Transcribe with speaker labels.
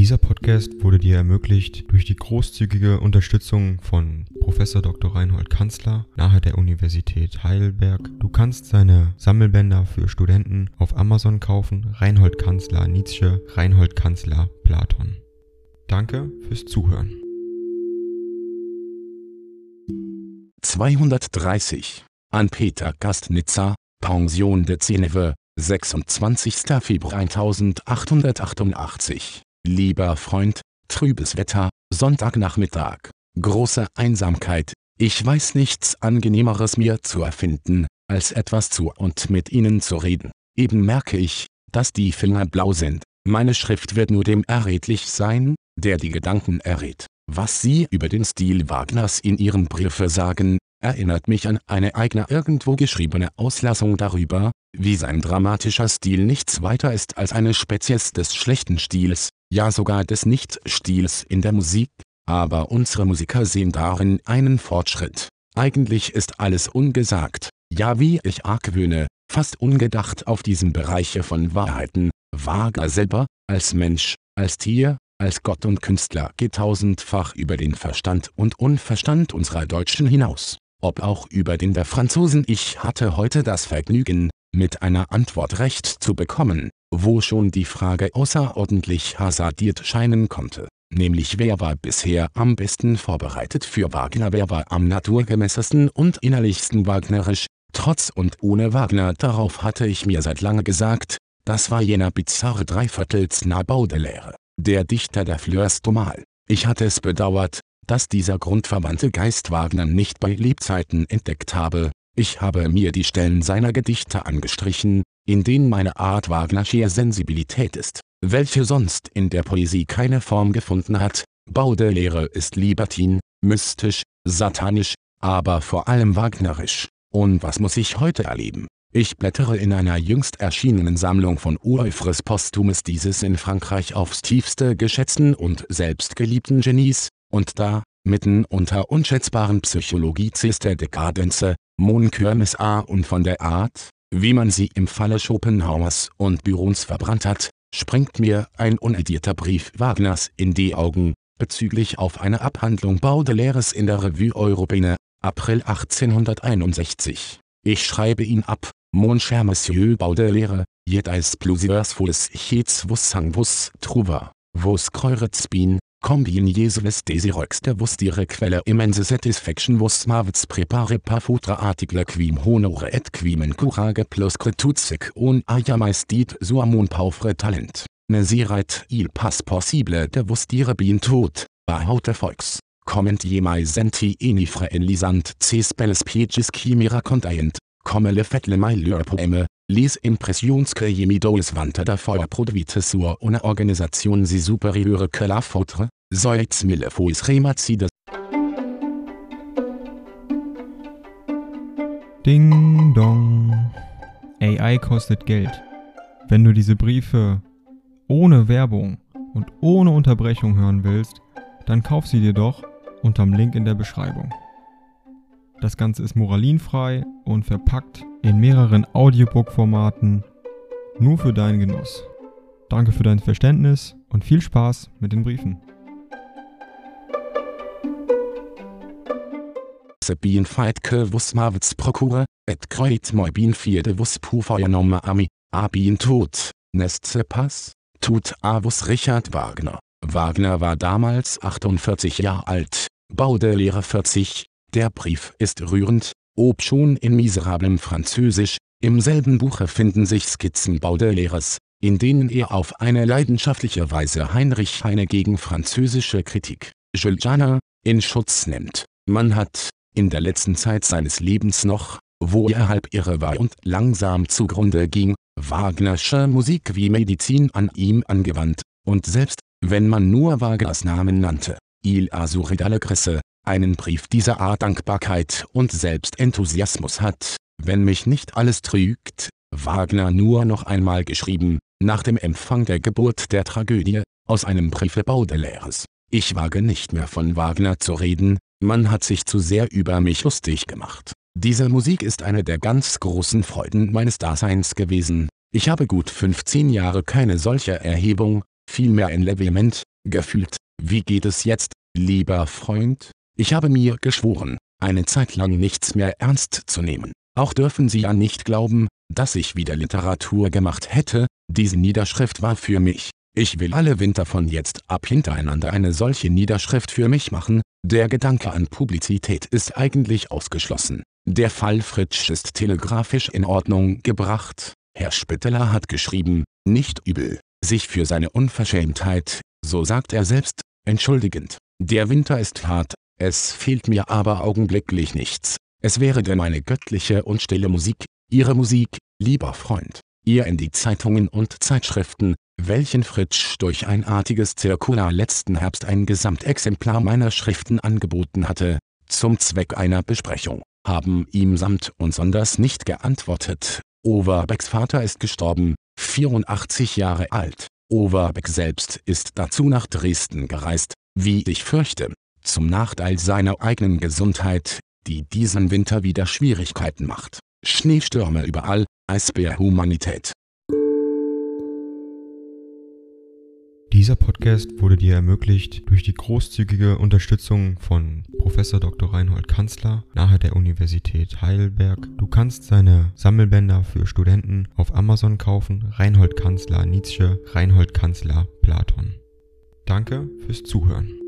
Speaker 1: Dieser Podcast wurde dir ermöglicht durch die großzügige Unterstützung von Professor Dr. Reinhold Kanzler nahe der Universität Heidelberg. Du kannst seine Sammelbänder für Studenten auf Amazon kaufen. Reinhold Kanzler Nietzsche, Reinhold Kanzler Platon. Danke fürs Zuhören.
Speaker 2: 230 an Peter Gastnitzer, Pension de Zeneve, 26. Februar 1888 Lieber Freund, trübes Wetter, Sonntagnachmittag, große Einsamkeit, ich weiß nichts angenehmeres mir zu erfinden, als etwas zu und mit Ihnen zu reden. Eben merke ich, dass die Finger blau sind, meine Schrift wird nur dem erredlich sein, der die Gedanken errät. Was Sie über den Stil Wagners in Ihrem Briefe sagen, erinnert mich an eine eigene irgendwo geschriebene Auslassung darüber, wie sein dramatischer Stil nichts weiter ist als eine Spezies des schlechten Stils, ja sogar des Nicht-Stils in der Musik, aber unsere Musiker sehen darin einen Fortschritt. Eigentlich ist alles ungesagt, ja wie ich argwöhne, fast ungedacht auf diesem Bereiche von Wahrheiten, Wagner selber, als Mensch, als Tier, als Gott und Künstler geht tausendfach über den Verstand und Unverstand unserer Deutschen hinaus, ob auch über den der Franzosen. Ich hatte heute das Vergnügen, mit einer Antwort recht zu bekommen, wo schon die Frage außerordentlich hasardiert scheinen konnte, nämlich wer war bisher am besten vorbereitet für Wagner, wer war am naturgemäßesten und innerlichsten wagnerisch, trotz und ohne Wagner. Darauf hatte ich mir seit lange gesagt, das war jener bizarre Dreiviertelsnah Baudelaire, der Dichter der Fleurs d'Aumale. Ich hatte es bedauert, dass dieser grundverwandte Geist Wagner nicht bei Lebzeiten entdeckt habe, ich habe mir die Stellen seiner Gedichte angestrichen, in denen meine Art Wagnersche Sensibilität ist, welche sonst in der Poesie keine Form gefunden hat. Baudelaire ist libertin, mystisch, satanisch, aber vor allem wagnerisch. Und was muss ich heute erleben? Ich blättere in einer jüngst erschienenen Sammlung von Ureuphres Posthumes dieses in Frankreich aufs tiefste geschätzten und selbstgeliebten Genies, und da, mitten unter unschätzbaren Psychologices der Dekadenze, Monkörmes A und von der Art, wie man sie im Falle Schopenhauers und Byrons verbrannt hat, springt mir ein unedierter Brief Wagners in die Augen, bezüglich auf eine Abhandlung Baudelaires in der Revue Européenne, April 1861. Ich schreibe ihn ab, Mon cher Monsieur Baudelaire, jedais plusieurs fous hets vos sang vos trouva, vos creuret spin, Combien Jesules desirox der vos dire quelle immense satisfaction vos mavets prepare par futra article quim honore et quim in curage plus cretutsic un ajamais dit suamon pauvre talent. Ne sirait il pas possible de vos bien tot, behaute Volks. Comment jemai senti enifre in lisant ces belles pages qui me racontaient, comme le fait le meilleur poème, les impressions que Yemidoles vante davor produite sur une organisation si supérieure que la vôtre, soit mille fois rematides.
Speaker 1: Ding dong. AI kostet Geld. Wenn du diese Briefe ohne Werbung und ohne Unterbrechung hören willst, dann kauf sie dir doch unterm Link in der Beschreibung. Das Ganze ist moralinfrei und verpackt in mehreren Audiobook-Formaten nur für deinen Genuss. Danke für dein Verständnis und viel Spaß mit den Briefen.
Speaker 2: Que vos mavets procure, et croit moi bien fier de vos pouvoir nomme ami, a bien tot, n'est ce pas? Tut a vos Richard Wagner. Wagner war damals 48 Jahre alt, Baudelaire 40, der Brief ist rührend, ob schon in miserablem Französisch, im selben Buche finden sich Skizzen Baudelaires, in denen er auf eine leidenschaftliche Weise Heinrich Heine gegen französische Kritik, Jules Janner, in Schutz nimmt. Man hat, in der letzten Zeit seines Lebens noch, wo er halb irre war und langsam zugrunde ging, Wagnersche Musik wie Medizin an ihm angewandt, und selbst, wenn man nur Wagners Namen nannte, Il Azure d'Allegresse, einen Brief dieser Art Dankbarkeit und Selbstenthusiasmus hat, wenn mich nicht alles trügt, Wagner nur noch einmal geschrieben, nach dem Empfang der Geburt der Tragödie, aus einem Briefe Baudelaires. Ich wage nicht mehr von Wagner zu reden, man hat sich zu sehr über mich lustig gemacht. Diese Musik ist eine der ganz großen Freuden meines Daseins gewesen. Ich habe gut 15 Jahre keine solche Erhebung, vielmehr ein Levement, gefühlt, wie geht es jetzt, lieber Freund? Ich habe mir geschworen, eine Zeit lang nichts mehr ernst zu nehmen. Auch dürfen Sie ja nicht glauben, dass ich wieder Literatur gemacht hätte, diese Niederschrift war für mich. Ich will alle Winter von jetzt ab hintereinander eine solche Niederschrift für mich machen, der Gedanke an Publizität ist eigentlich ausgeschlossen. Der Fall Fritsch ist telegrafisch in Ordnung gebracht. Herr Spitteler hat geschrieben, nicht übel, sich für seine Unverschämtheit, so sagt er selbst, entschuldigend. Der Winter ist hart, es fehlt mir aber augenblicklich nichts. Es wäre denn meine göttliche und stille Musik, Ihre Musik, lieber Freund, ihr in die Zeitungen und Zeitschriften, welchen Fritsch durch ein artiges Zirkular letzten Herbst ein Gesamtexemplar meiner Schriften angeboten hatte, zum Zweck einer Besprechung, haben ihm samt und sonders nicht geantwortet. Overbecks Vater ist gestorben, 84 Jahre alt. Overbeck selbst ist dazu nach Dresden gereist, wie ich fürchte, zum Nachteil seiner eigenen Gesundheit, die diesen Winter wieder Schwierigkeiten macht. Schneestürme überall, Eisbär-Humanität.
Speaker 1: Dieser Podcast wurde dir ermöglicht durch die großzügige Unterstützung von Prof. Dr. Reinhold Kanzler nahe der Universität Heidelberg. Du kannst seine Sammelbänder für Studenten auf Amazon kaufen. Reinhold Kanzler Nietzsche, Reinhold Kanzler Platon. Danke fürs Zuhören.